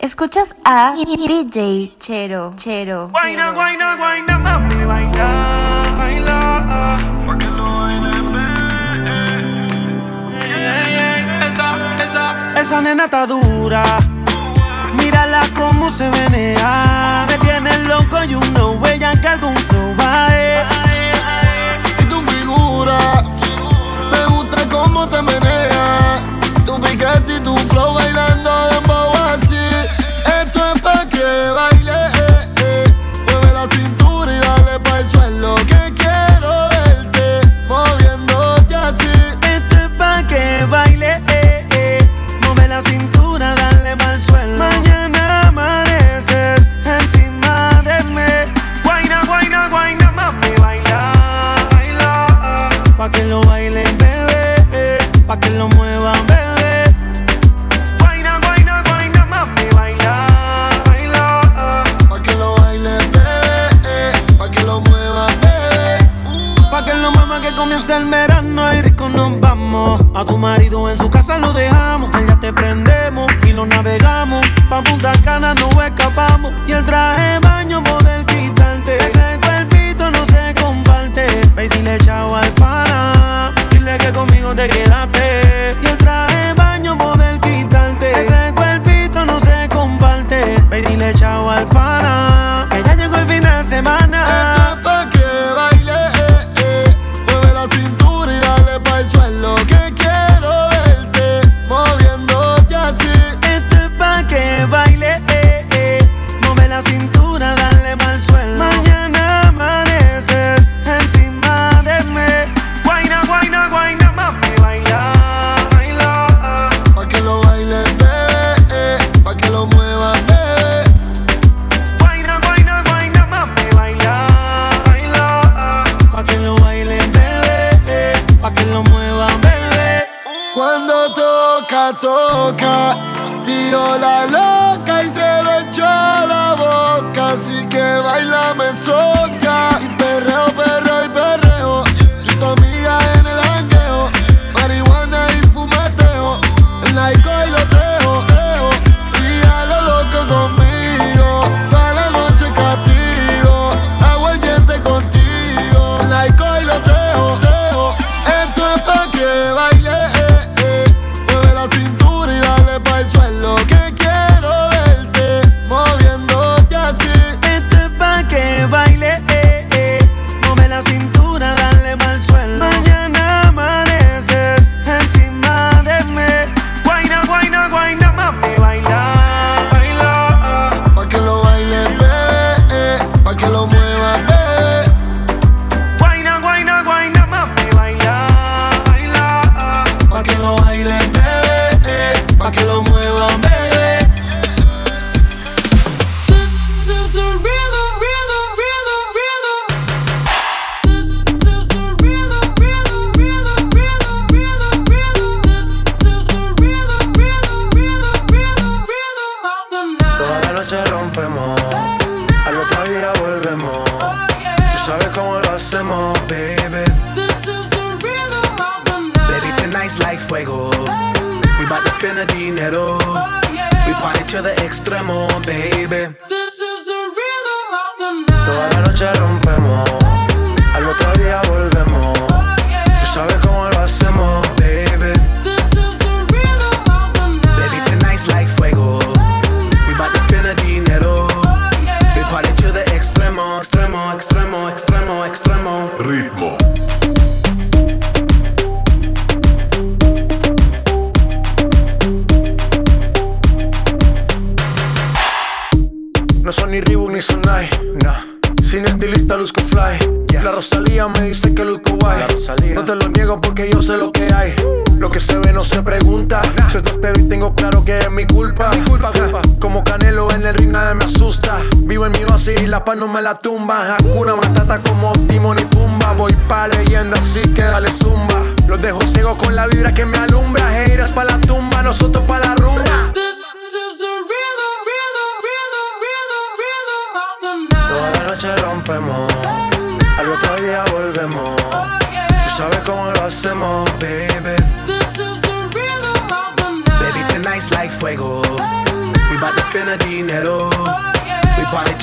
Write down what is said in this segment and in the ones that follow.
Escuchas a DJ Chero, Chero. Guayna, guayna, guayna, mami, baila, baila. Eh, eh, eh. Esa, esa, esa nena está dura. Mírala cómo se venea. Me tiene loco y una huella que algún flow va Y tu figura, me gusta cómo te menea. Tu piquete y tu flow bailando. A tu marido en su casa lo dejamos. Allá te prendemos y lo navegamos. Pa' Punta Cana no escapamos. Y el traje baño moderno no me la tumba. Hakuna Matata como Timon y Pumba. Voy pa' leyenda, así que dale zumba. Los dejo ciego con la vibra que me alumbra.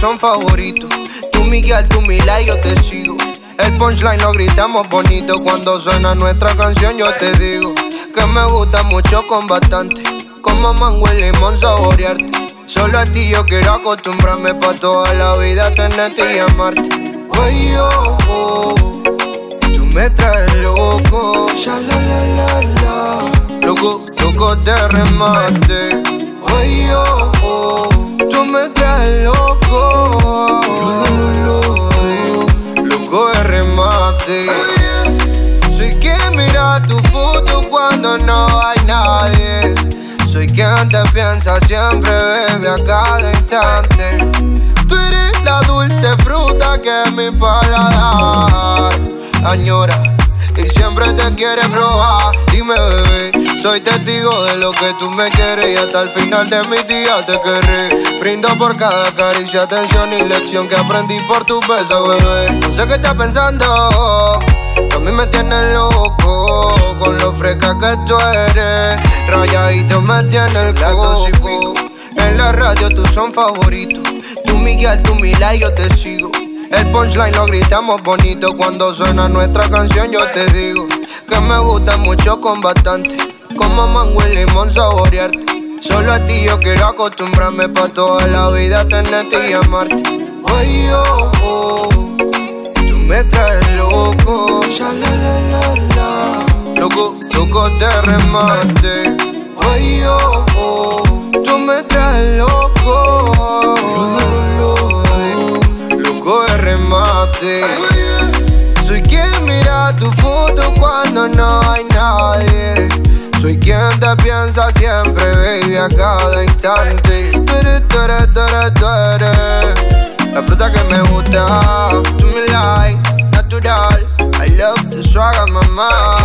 Son favoritos. Tú Miguel, tú Mila y yo te sigo. El punchline lo gritamos bonito cuando suena nuestra canción. Yo te digo que me gusta mucho con bastante. Como mango y limón saborearte. Solo a ti yo quiero acostumbrarme pa' toda la vida tenerte y amarte. Oye, oh, oh, tú me traes loco. Ya. Loco, loco de remate. Oye, oh, oh, tú me traes loco. Loco de remate. Soy quien mira tu foto cuando no hay nadie. Soy quien te piensa siempre, bebe a cada instante. Tú eres la dulce fruta que mi paladar añora y siempre te quiere probar. Dime, bebé, soy testigo de lo que tú me quieres y hasta el final de mi día te querré. Brindo por cada caricia, atención y lección que aprendí por tu beso, bebé. No sé qué estás pensando, a mí me tienes loco con lo fresca que tú eres. Rayadito me tiene el coco. En la radio tú son favoritos. Tú Miguel, tú Mila y yo te sigo. El punchline lo gritamos bonito cuando suena nuestra canción. Yo te digo que me gusta mucho con bastante. Como mango y limón saborearte. Solo a ti yo quiero acostumbrarme pa' toda la vida tenerte y amarte. Oye, oh, oh, tú me traes loco. Ya. Loco, loco de remate. Oye, oh, oh, tú me traes loco. Loco de remate. Soy quien mira tu foto cuando no hay nadie. Soy quien te piensa siempre, baby, a cada instante. Tú eres, tú eres, eres, eres La fruta que me gusta. Tú me like, natural. I love the swagger, mamá.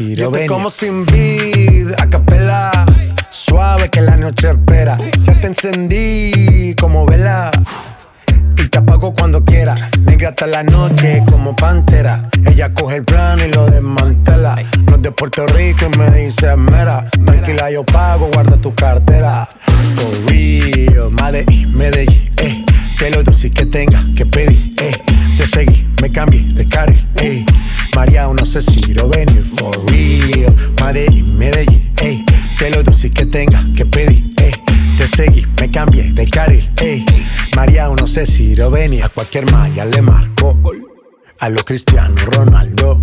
Lo ven. como sin vid, a capela. Suave que la noche espera. Ya te encendí como vela. Y te apago cuando quiera. Negra hasta la noche como pantera. Ella coge el plano y lo desmantela. No es de Puerto Rico y me dice mera. Tranquila, yo pago, guarda tu cartera. For real, Medellín, Medellín, eh. Que lo dulce que tenga que pedir, eh. Te seguí, me cambié de carril, ey. María, no sé si lo venir for real. Madrid, Medellín, ey. Te lo si que tenga que pedir, ey. Te seguí, me cambié de carril, ey. María, no sé si lo venir. A cualquier malla le marco. A lo Cristiano Ronaldo.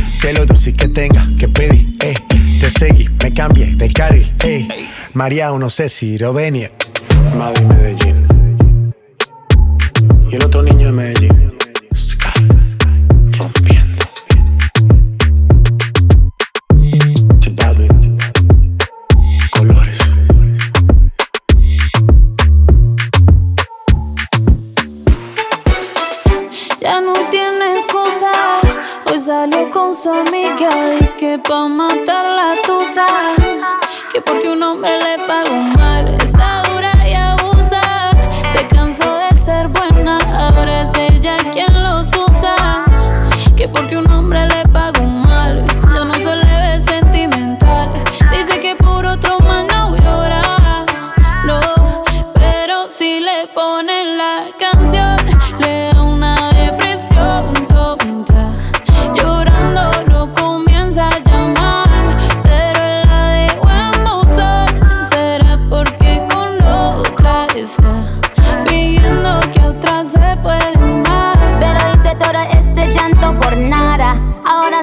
Te lo si que tenga que pedir, eh. Te seguí, me cambié de carril, ey. María, no sé si lo venir. Madrid, Medellín. Y el otro niño de Medellín. Sky, rompiendo. Balvin, colores. Ya no tiene excusa. Hoy salió con su amiga. Dice que pa' matar la tusa. Que porque un hombre le pagó mal. Está dura y abusa. Se cansó de ser buena. Ahora es ella quien los usa. Que porque un hombre le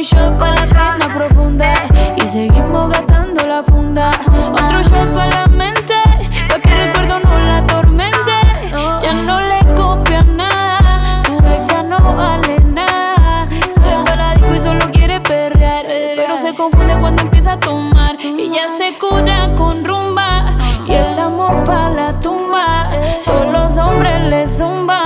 un- shot para la pena profunda y seguimos gastando la funda. Otro shot para la mente, pa' que el recuerdo no la atormente. Ya no le copia nada, su ex ya no vale nada. Sale pa' la disco y solo quiere perrear, pero se confunde cuando empieza a tomar. Y ya se cura con rumba y el amor pa' la tumba. Todos los hombres le zumban,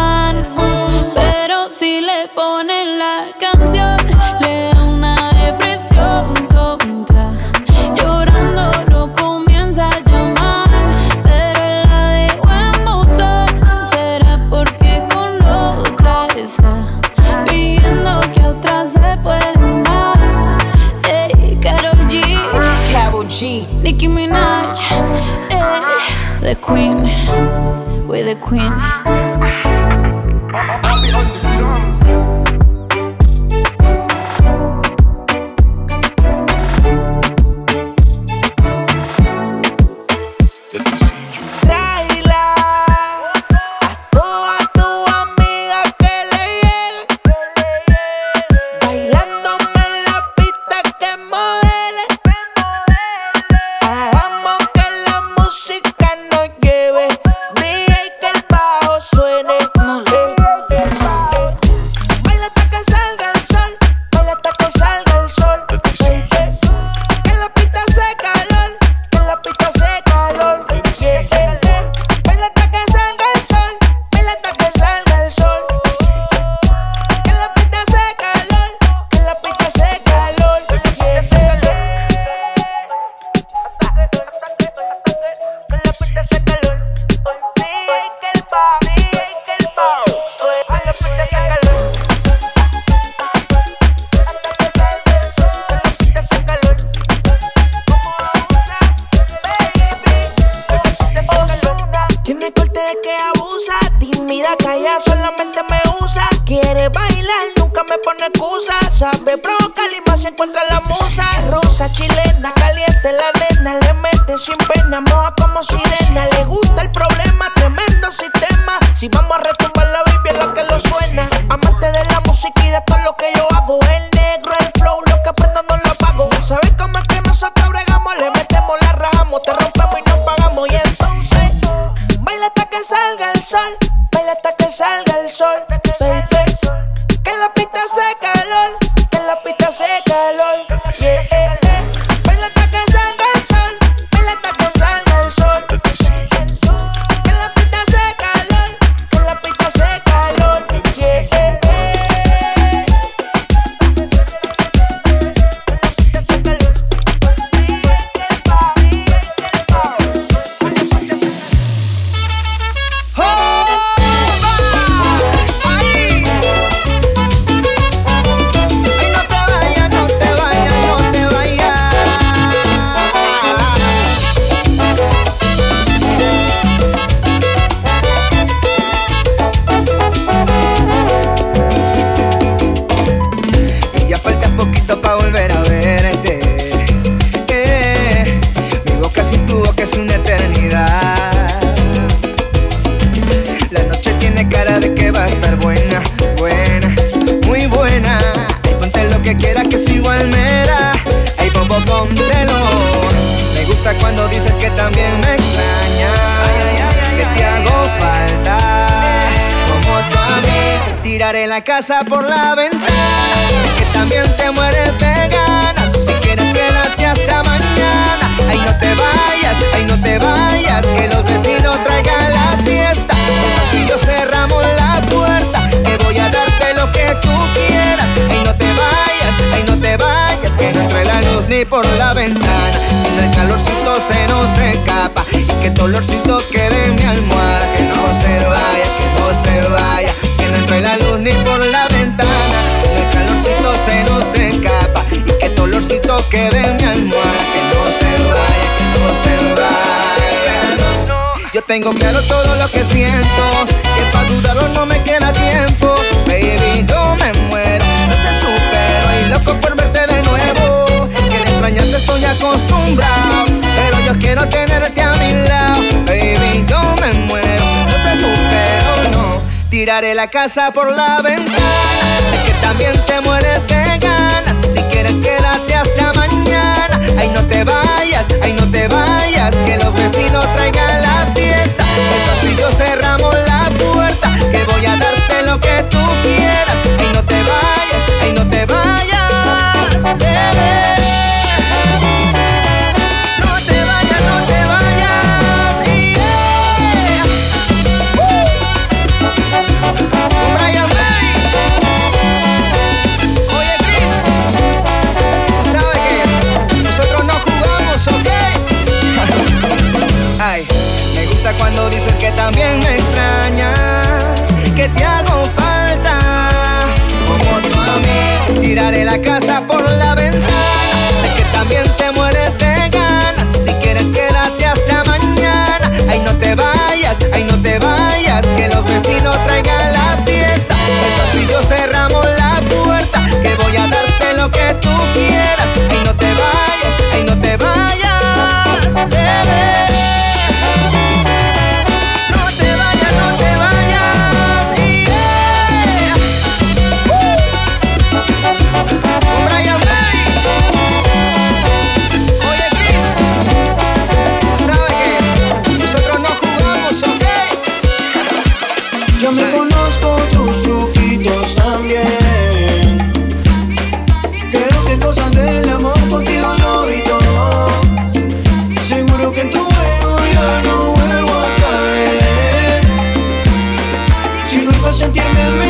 se puede amar. Ey, Karol G, Carol G, Nicki Minaj, ey, the Queen, We're the Queen. tiraré la casa por la ventana. Sé que también te mueres de ganas. Si quieres, quédate hasta mañana. Ay, no te vayas, ay, no te vayas. Que los vecinos traigan la fiesta. El y yo cerramos la puerta. Que voy a darte lo que tú quieras. Ay, no te vayas, ay, no te vayas. Bebé. cuando dices que también me extrañas, que te hago falta. Como tú a mí, tiraré la casa por la ventana. 像电影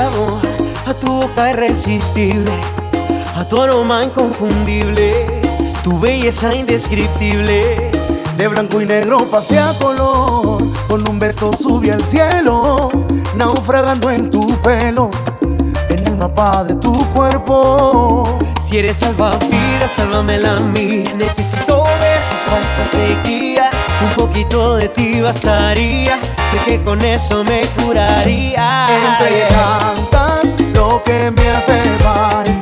a tu boca irresistible, a tu aroma inconfundible, tu belleza indescriptible. De blanco y negro pasea color, con un beso sube al cielo, naufragando en tu pelo, en el mapa de tu cuerpo. Si eres salvavidas, sálvamela a mí. Necesito besos para esta sequía. Un poquito de ti bastaría. Sé que con eso me curaría. Entre tantas, lo que me hace falta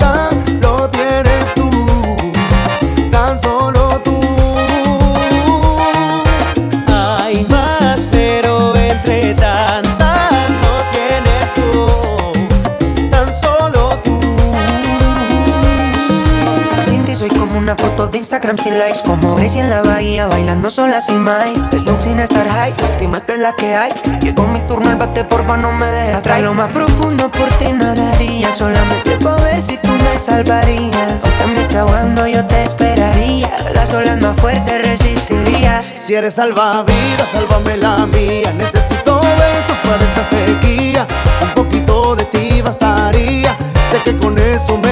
de Instagram sin likes Como Gracie en la bahía bailando sola sin Mike Snoop sin estar high, que mate la que hay Llegó mi turno al bate, porfa no me dejes atrás Lo más profundo por ti nadaría Solamente poder si tú me salvarías O también desahogando yo te esperaría Las olas más fuertes resistiría Si eres salvavidas, sálvame la mía. Necesito besos para esta sequía. Un poquito de ti bastaría. Sé que con eso me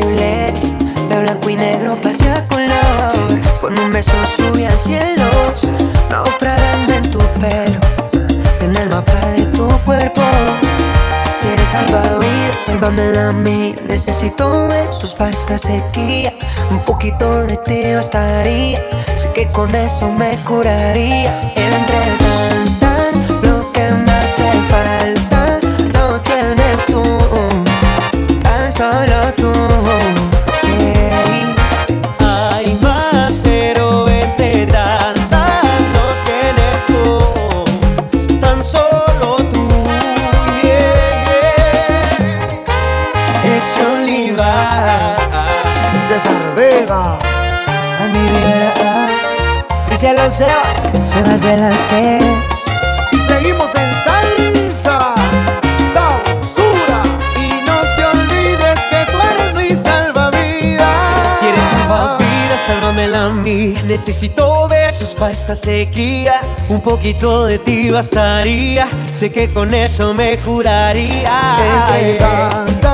De blanco y negro pasea color, con un beso sube al cielo, naufragando en tu pelo, en el mapa de tu cuerpo. Si eres salvavidas, sálvame a mí. Necesito besos para esta sequía. Un poquito de ti bastaría. Sé que con eso me curaría. Entre tantas, lo que me hace falta lo tienes tú. Tan solo Dice Alonso, Sebas Velázquez. Y seguimos en salsa, sabrosura. Y no te olvides que tú eres mi salvavidas. Si eres salvavidas, sálvamela a mí. Necesito besos para esta sequía. Un poquito de ti bastaría. Sé que con eso me curaría. Entre tantas,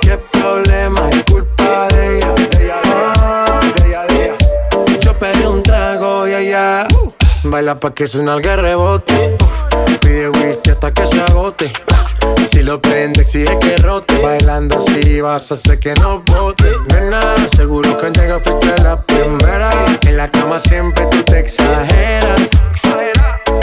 Qué problema es culpa de ella. Pedí un trago y ella baila pa' que suena el rebote. Uf, Pide whisky hasta que se agote. Si lo prende, exige que rote. Bailando así vas a hacer que no bote. Nena, seguro que al llegar fuiste la primera. En la cama siempre tú te exageras.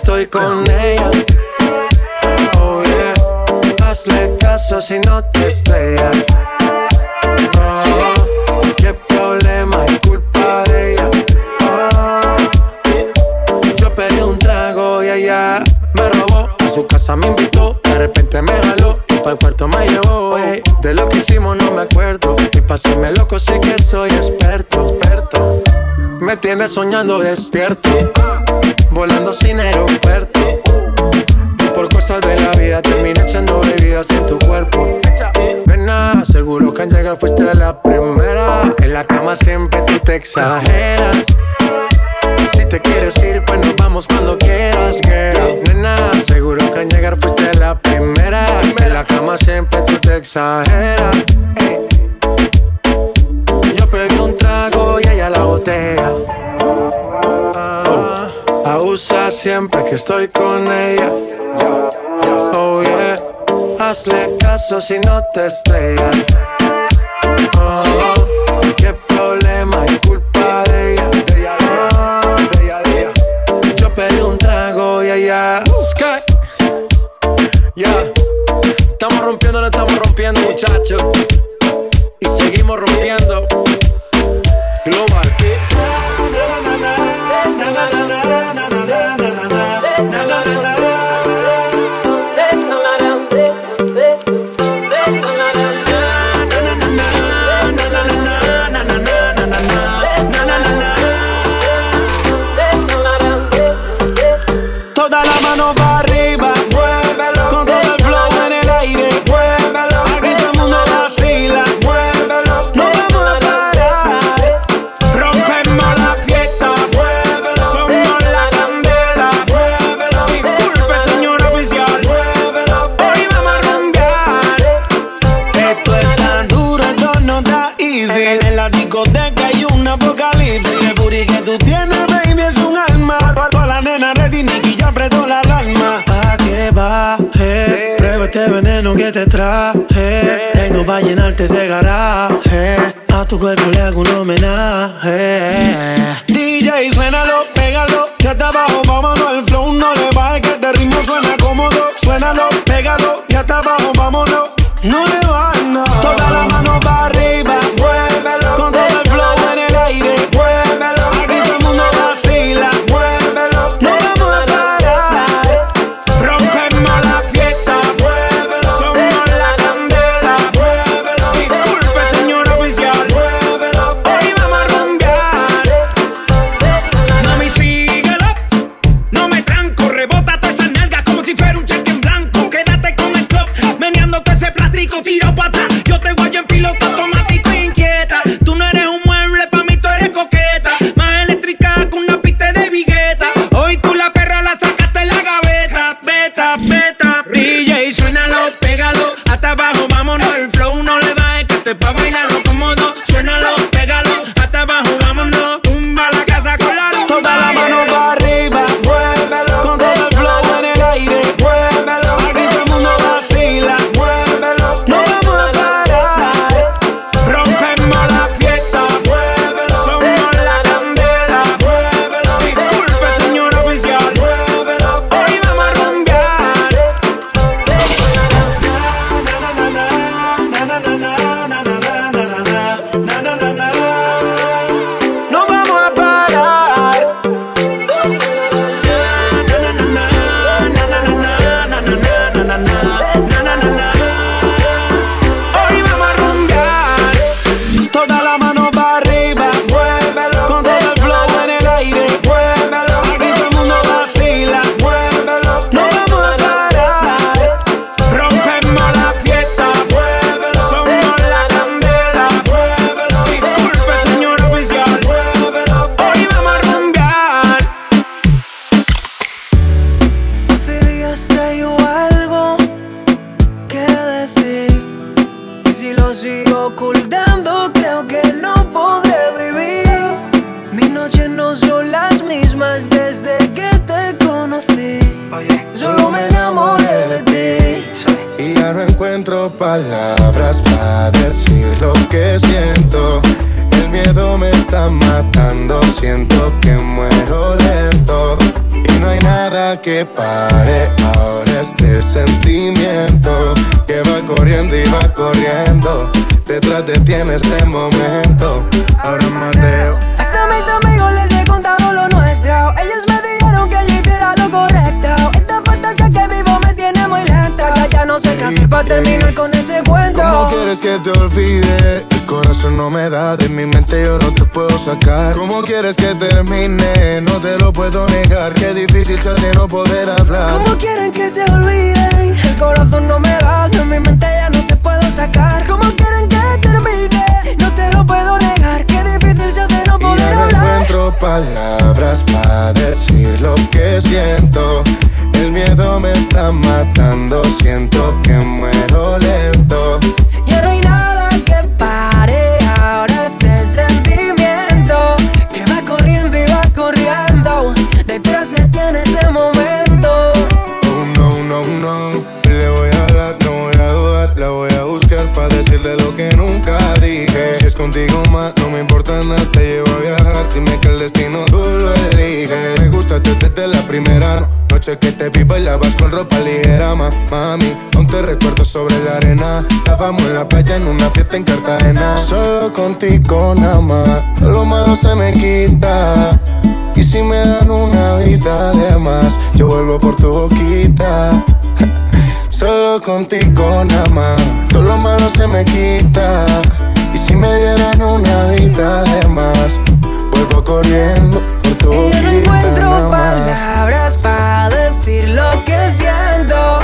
Estoy con ella. Oh yeah, hazle caso si no te estrellas. Oh, qué problema es culpa de ella. Oh, yo pedí un trago y ella me robó. A su casa me invitó, de repente me jaló y para el cuarto me llevó. ey. De lo que hicimos no me acuerdo. Y pa' hacerme loco sí que soy experto, experto. Me tienes soñando despierto, volando sin aeropuerto. Y por cosas de la vida terminé echando bebidas en tu cuerpo. Nena, seguro que al llegar fuiste la primera. En la cama siempre tú te exageras. Si te quieres ir, pues nos vamos cuando quieras, girl. Nena, seguro que al llegar fuiste la primera. En la cama siempre tú te exageras. Yo pedí un trago y ella la botella. Ah, abusa siempre que estoy con ella. Oh yeah, hazle caso si no te estrellas. Oh, qué problema es culpa de ella. Oh, yo pedí un trago y ella. Sky. Ya, estamos rompiendo, no estamos rompiendo, muchachos. Y seguimos rompiendo. Global. Desde ese garaje. A tu cuerpo le hago un homenaje. DJ, suénalo, pégalo, ya está abajo, vámonos al flow, no le bajes que este ritmo suena cómodo. Suénalo, pégalo, palabras para decir lo que siento. El miedo me está matando, siento que muero lento. Y no hay nada que pare ahora este sentimiento que va corriendo y va corriendo. Detrás de ti en este momento. Ahora Mateo. No sé qué hacer para terminar con este cuento ¿Cómo quieres que te olvide? El corazón no me da, de mi mente yo no te puedo sacar. ¿Cómo quieres que termine? No te lo puedo negar, qué difícil se hace no poder hablar. ¿Cómo quieren que te olviden? El corazón no me da, de mi mente ya no te puedo sacar ¿Cómo quieren que termine? No te lo puedo negar, qué difícil se hace no Y poder ya no hablar encuentro palabras para decir lo que siento. El miedo me está matando, siento que muero lento. Ya no hay nada que pare ahora este sentimiento que va corriendo y va corriendo detrás de ti en este momento. Oh no, no, no. Le voy a hablar, no voy a dudar. La voy a buscar para decirle lo que nunca dije. Si es contigo más, me importa nada. Te llevo a viajar. Dime que el destino tú lo eliges. Me gustaste desde la primera noche que te vi bailabas con ropa ligera, ma, mami. Aún te recuerdo sobre la arena. Estábamos en la playa en una fiesta en Cartagena. Solo contigo nada más. Lo malo se me quita. Y si me dan una vida de más, yo vuelvo por tu boquita. Solo contigo nada más, todo lo malo se me quita. Si me dieran una vida de más, vuelvo corriendo por tu Y no encuentro palabras para decir lo que siento.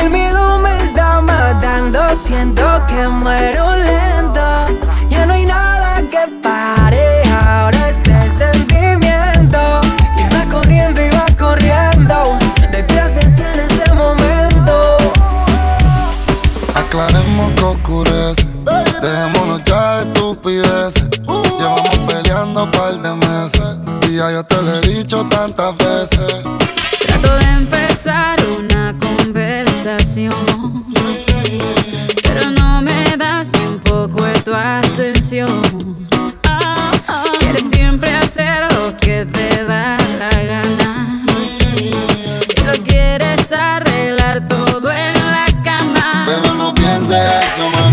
El miedo me está matando, siento que muero lento. Ya no hay nada que pare ahora este sentimiento que va corriendo y va corriendo detrás de ti en este momento. Aclaremos que oscurece. De estupideces. Llevamos peleando un par de meses. Y ya yo te lo he dicho tantas veces. Trato de empezar una conversación, pero no me das tiempo tu atención. Ah, ah. Quieres siempre hacer lo que te da la gana. Y lo quieres arreglar todo en la cama. Pero no pienses eso, mami.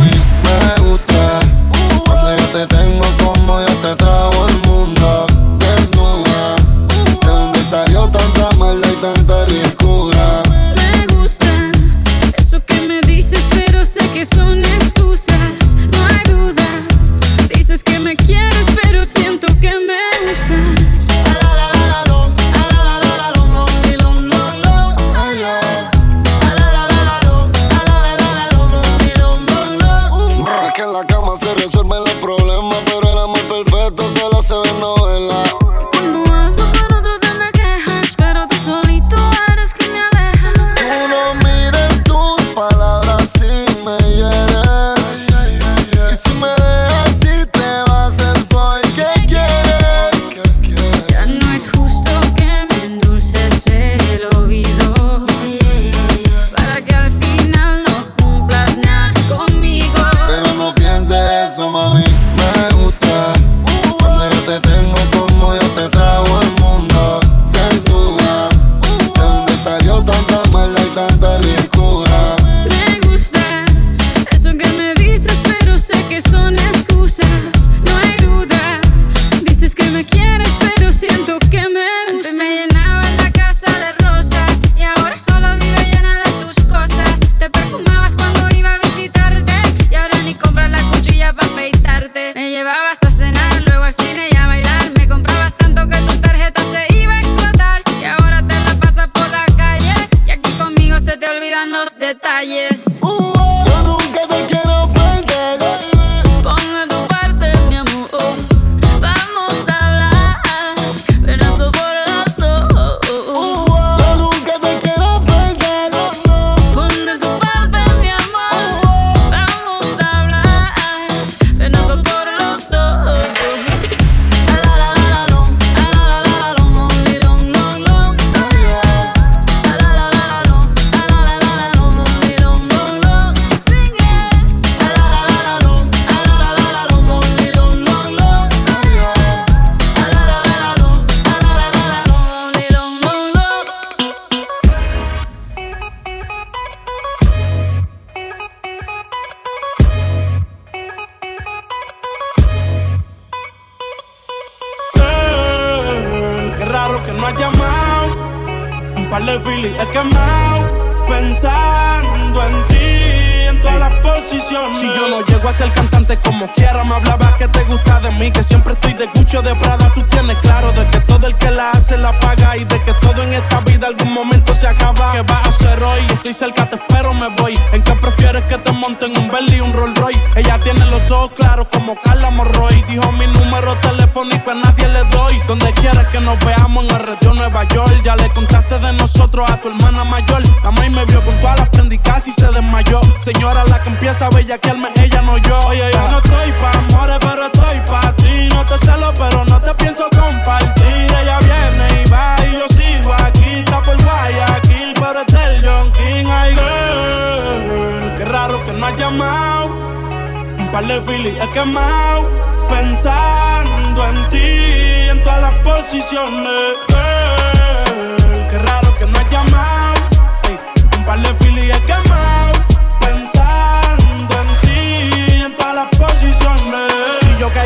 Tú tienes claro de que todo el que la hace la paga. Y de que todo en esta vida algún momento se acaba. ¿Qué vas a hacer hoy? Estoy cerca, te espero, me voy. ¿En qué prefieres que te monten un Bentley y un Rolls Royce? Ella tiene los ojos claros como Carla Morroy. Dijo mi número telefónico a nadie le doy. Donde quieras que nos veamos en el retiro Nueva York. Ya le contaste de nosotros a tu hermana mayor. La maíz me vio con todas las prendí casi se desmayó. Señora, la que empieza a bellaquearme, ella no yo. Oye, yo no estoy pa' amores, pero estoy pa' ti. No te celo, pero no te pienso compartir. Ella viene y va y yo sigo aquí. Está por Guayaquil, pero es del John King. Ay, girl, qué raro que no has llamado. Un par de filis he quemado. Pensando en ti, en todas las posiciones. Girl, qué raro que no has llamado. Un par de filis he quemado.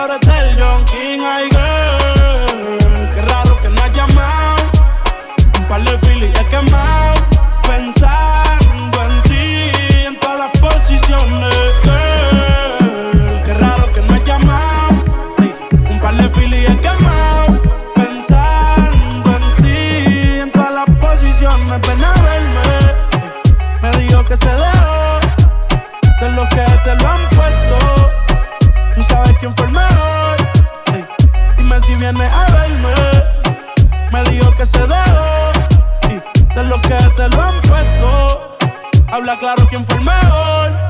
pero es del John King. Ay, girl, viene a verme. Me dijo que se dejó y de lo que te lo han puesto. Habla claro quién fue el mejor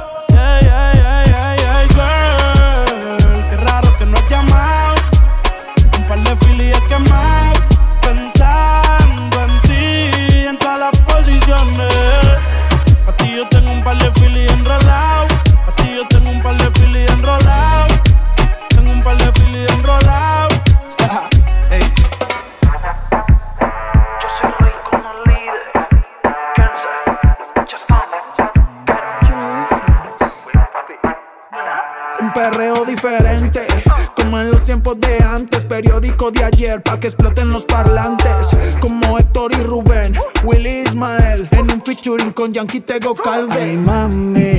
con Yankee Tego Calde. Mami.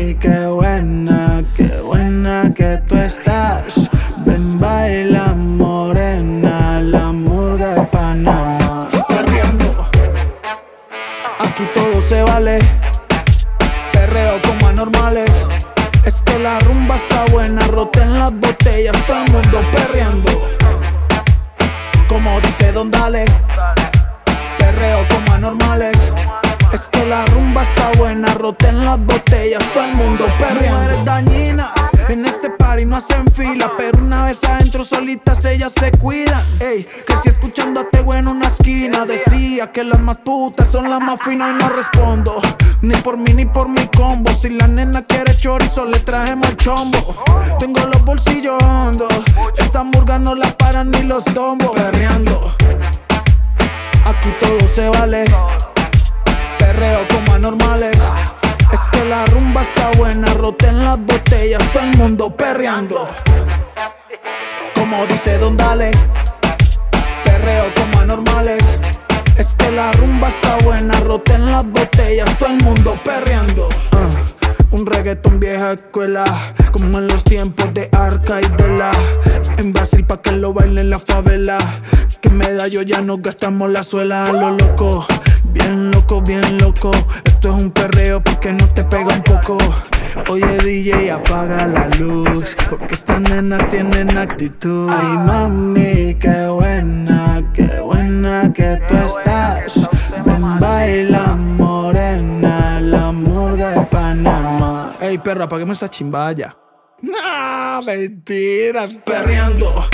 final no respondo. Ni por mí ni por mi combo. Si la nena quiere chorizo, le trajemos el chombo. Tengo los bolsillos hondos. Esta murga no la paran ni los tombos. Perreando. Aquí todo se vale. Perreo como anormales. Es que la rumba está buena. Roten las botellas. Todo el mundo perreando. Como dice Don Dale. Perreo como anormales. Es que la rumba está buena, roten las botellas, todo el mundo perreando. Uh, un reggaetón vieja escuela, como en los tiempos de Arca y Vela. En Brasil pa' que lo bailen la favela. Que medallo ya nos gastamos la suela a lo loco. Bien loco, bien loco. Esto es un perreo porque no te pega un poco. Oye DJ, apaga la luz. Porque estas nenas tienen actitud. Ay mami, qué buena, qué buena que tú estás? Ven, baila, morena, la murga de Panamá. Ey, perro, apaguemos esta chimbaya. No, mentira, perreando.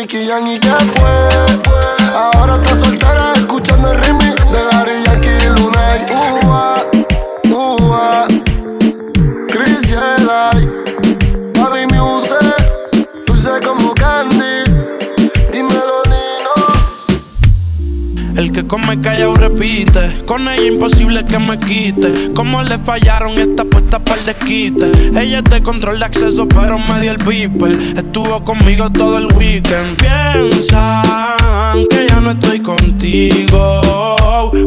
Nicky Jam y que fue. Ahora Con ella imposible que me quite. Como le fallaron esta puesta para el desquite. Ella es de control de acceso, pero me dio el beeper. Estuvo conmigo todo el weekend. Piensan que ya no estoy contigo.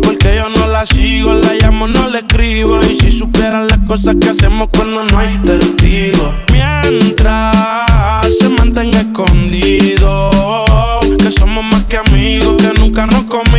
Porque yo no la sigo, la llamo, no le escribo. Y si supieran las cosas que hacemos cuando no hay testigos. Mientras se mantenga escondido. Que somos más que amigos, que nunca nos comimos, pero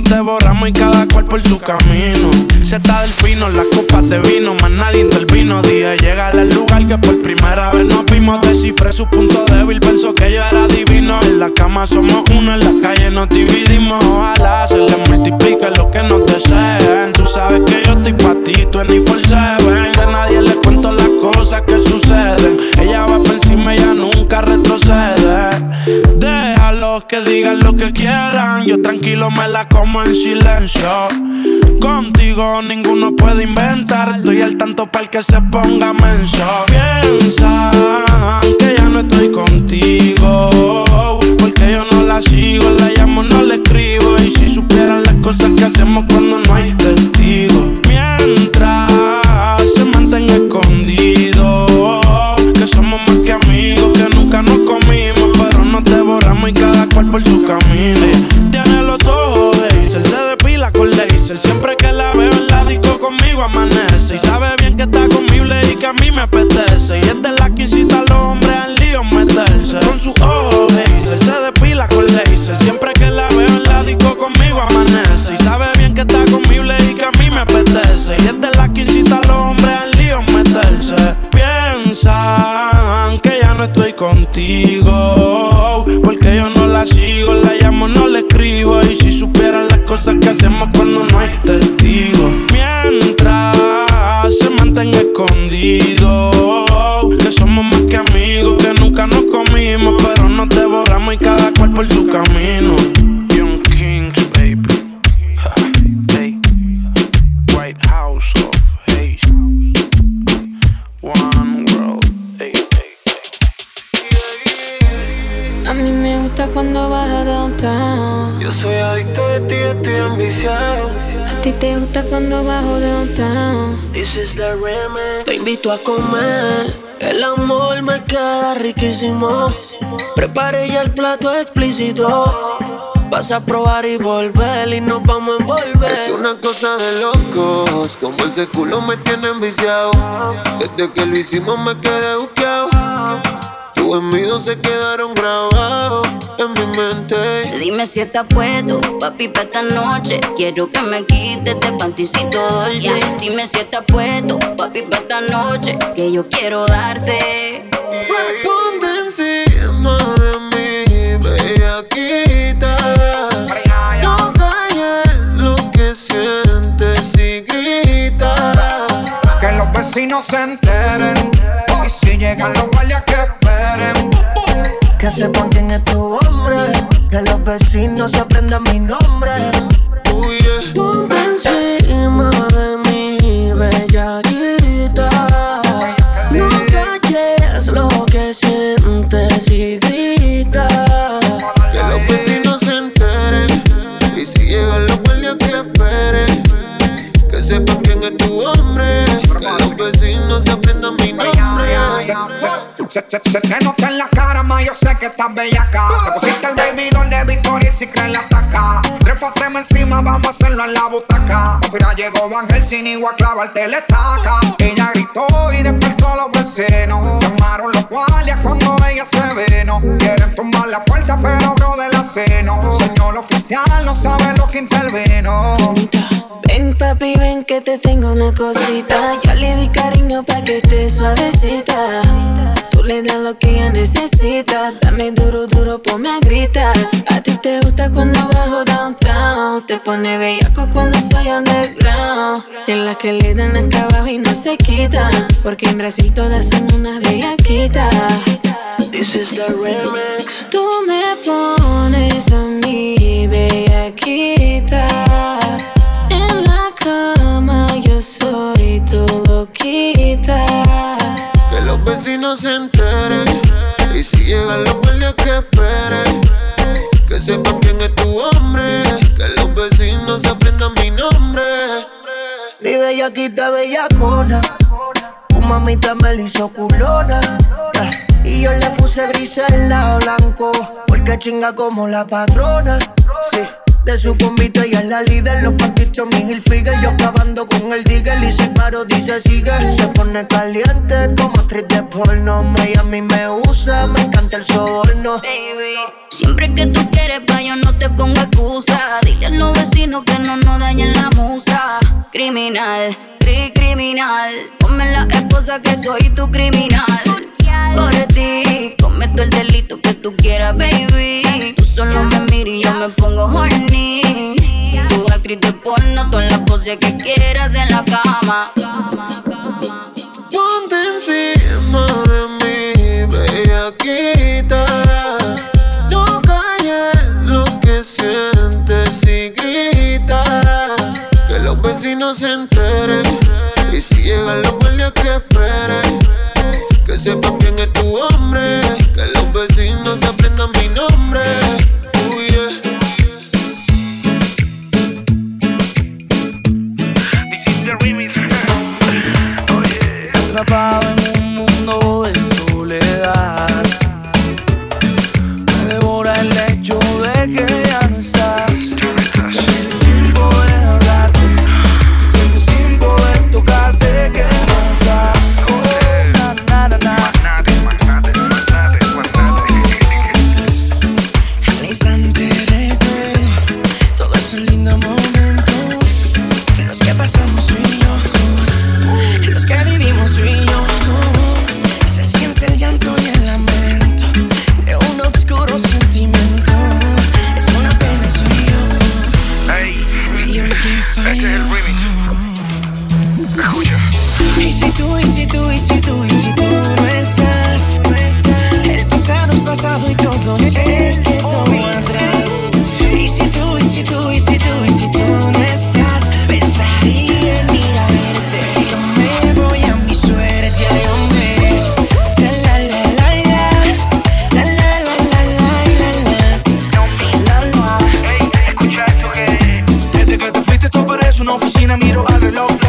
nos devoramos y cada cual por su camino. Se está del fino, las copas de vino, más nadie intervino. Dije llegar al lugar que por primera vez nos vimos. Descifré su punto débil, pensó que yo era divino. En la cama somos uno, en la calle nos dividimos. Ojalá se le multiplique lo que nos deseen. Tú sabes que yo estoy pa' ti, tú en seven. De nadie le cuento las cosas que suceden. Ella va por encima, ella nunca retrocede. Déjalos que digan lo que quieran. Yo tranquilo me la como en silencio. Contigo ninguno puede inventar. Estoy al tanto para el que se ponga menso. Piensan que ya no estoy contigo. Porque yo no la sigo, la llamo, no le escribo. Y si supieran las cosas que hacemos cuando no hay testigos. Mientras se mantenga escondido. Que somos más que amigos, que nunca nos comimos, pero nos devoramos y cada cual por su camino. Siempre que la veo en la disco conmigo amanece. Y sabe bien que está conmigo y que a mí me apetece. Y es de la que incita El amor me queda riquísimo. Prepare ya el plato explícito. Vas a probar y volver y nos vamos a envolver. Es una cosa de locos, como ese culo me tiene enviciado. Desde que lo hicimos me quedé buqueado. Tus envidios se quedaron grabados en mi mente. Dime si estás puesto, papi, pa' esta noche. Quiero que me quites de panticito dolce. Dime si estás puesto, papi, pa' esta noche. Que yo quiero darte. Ponte encima de mí, bellaquita. No calles lo que sientes y grita. Que los vecinos se enteren. Y si llegan los guardias que esperen. Que sepan quién es tu hombre. Que los vecinos aprendan mi nombre. Ponte encima de mi bellaquita. No calles lo que sientes y grita. Que los vecinos se enteren. Y si llegan los guardias que esperen. Que sepan quién es tu hombre. Que los vecinos se aprendan mi nombre. Bellaca. Te pusiste el baby de Victoria y si crees la taca. Tres cuerpo tema encima, vamos a hacerlo en la butaca. Mira, llegó Van Helsing y a clavarte la. Ella gritó y despertó los vecinos. Llamaron los guardias cuando ella se veno. Quieren tumbar la puerta, pero bro de la seno. Señor oficial, no sabe lo que interveno. Ven papi, ven que te tengo una cosita. Yo le di cariño pa' que esté suavecita. Tú le das lo que ella necesita. Dame duro, duro, ponme a gritar. A ti te gusta cuando bajo downtown. Te pone bellaco cuando soy underground. En las que le dan acá abajo y no se quitan. Porque en Brasil todas son unas bellaquitas. This is the remix. Tú me pones a mí bellaquita. Cama yo soy tu loquita. Que los vecinos se enteren. Y si llegan los guardias que esperen. Que sepan quién es tu hombre. Que los vecinos aprendan mi nombre. Mi bellaquita bellacona, tu mamita me la hizo culona. Y yo le puse gris en la blanco, porque chinga como la patrona. Sí, de su convito ella es la líder, los paquitos mi Hilfiger. Yo acabando con el digger y si paro dice sigue. Se pone caliente como actriz de porno. Mí me usa, me encanta el soborno. Baby, siempre que tú quieres pa' yo no te pongo excusa Dile a los vecinos que no nos dañen la musa Criminal, cri criminal Ponme la esposa que soy tu criminal Por ti, cometo el delito que tú quieras, baby solo me miras y yo me pongo horny Tu actriz de porno, todas las poses que quieras en la cama Ponte encima de mí, bellaquita. No calles lo que sientes y grita. Que los vecinos se enteren. Y si llegan los guardias que esperen. Que sepan quién una oficina Miro al reloj,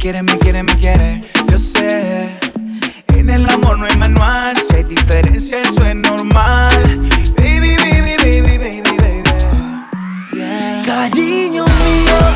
quiere, me quiere, me quiere. Yo sé, en el amor no hay manual. Si hay diferencia, eso es normal. Baby, baby, baby, baby, baby. Yeah. Cariño mío.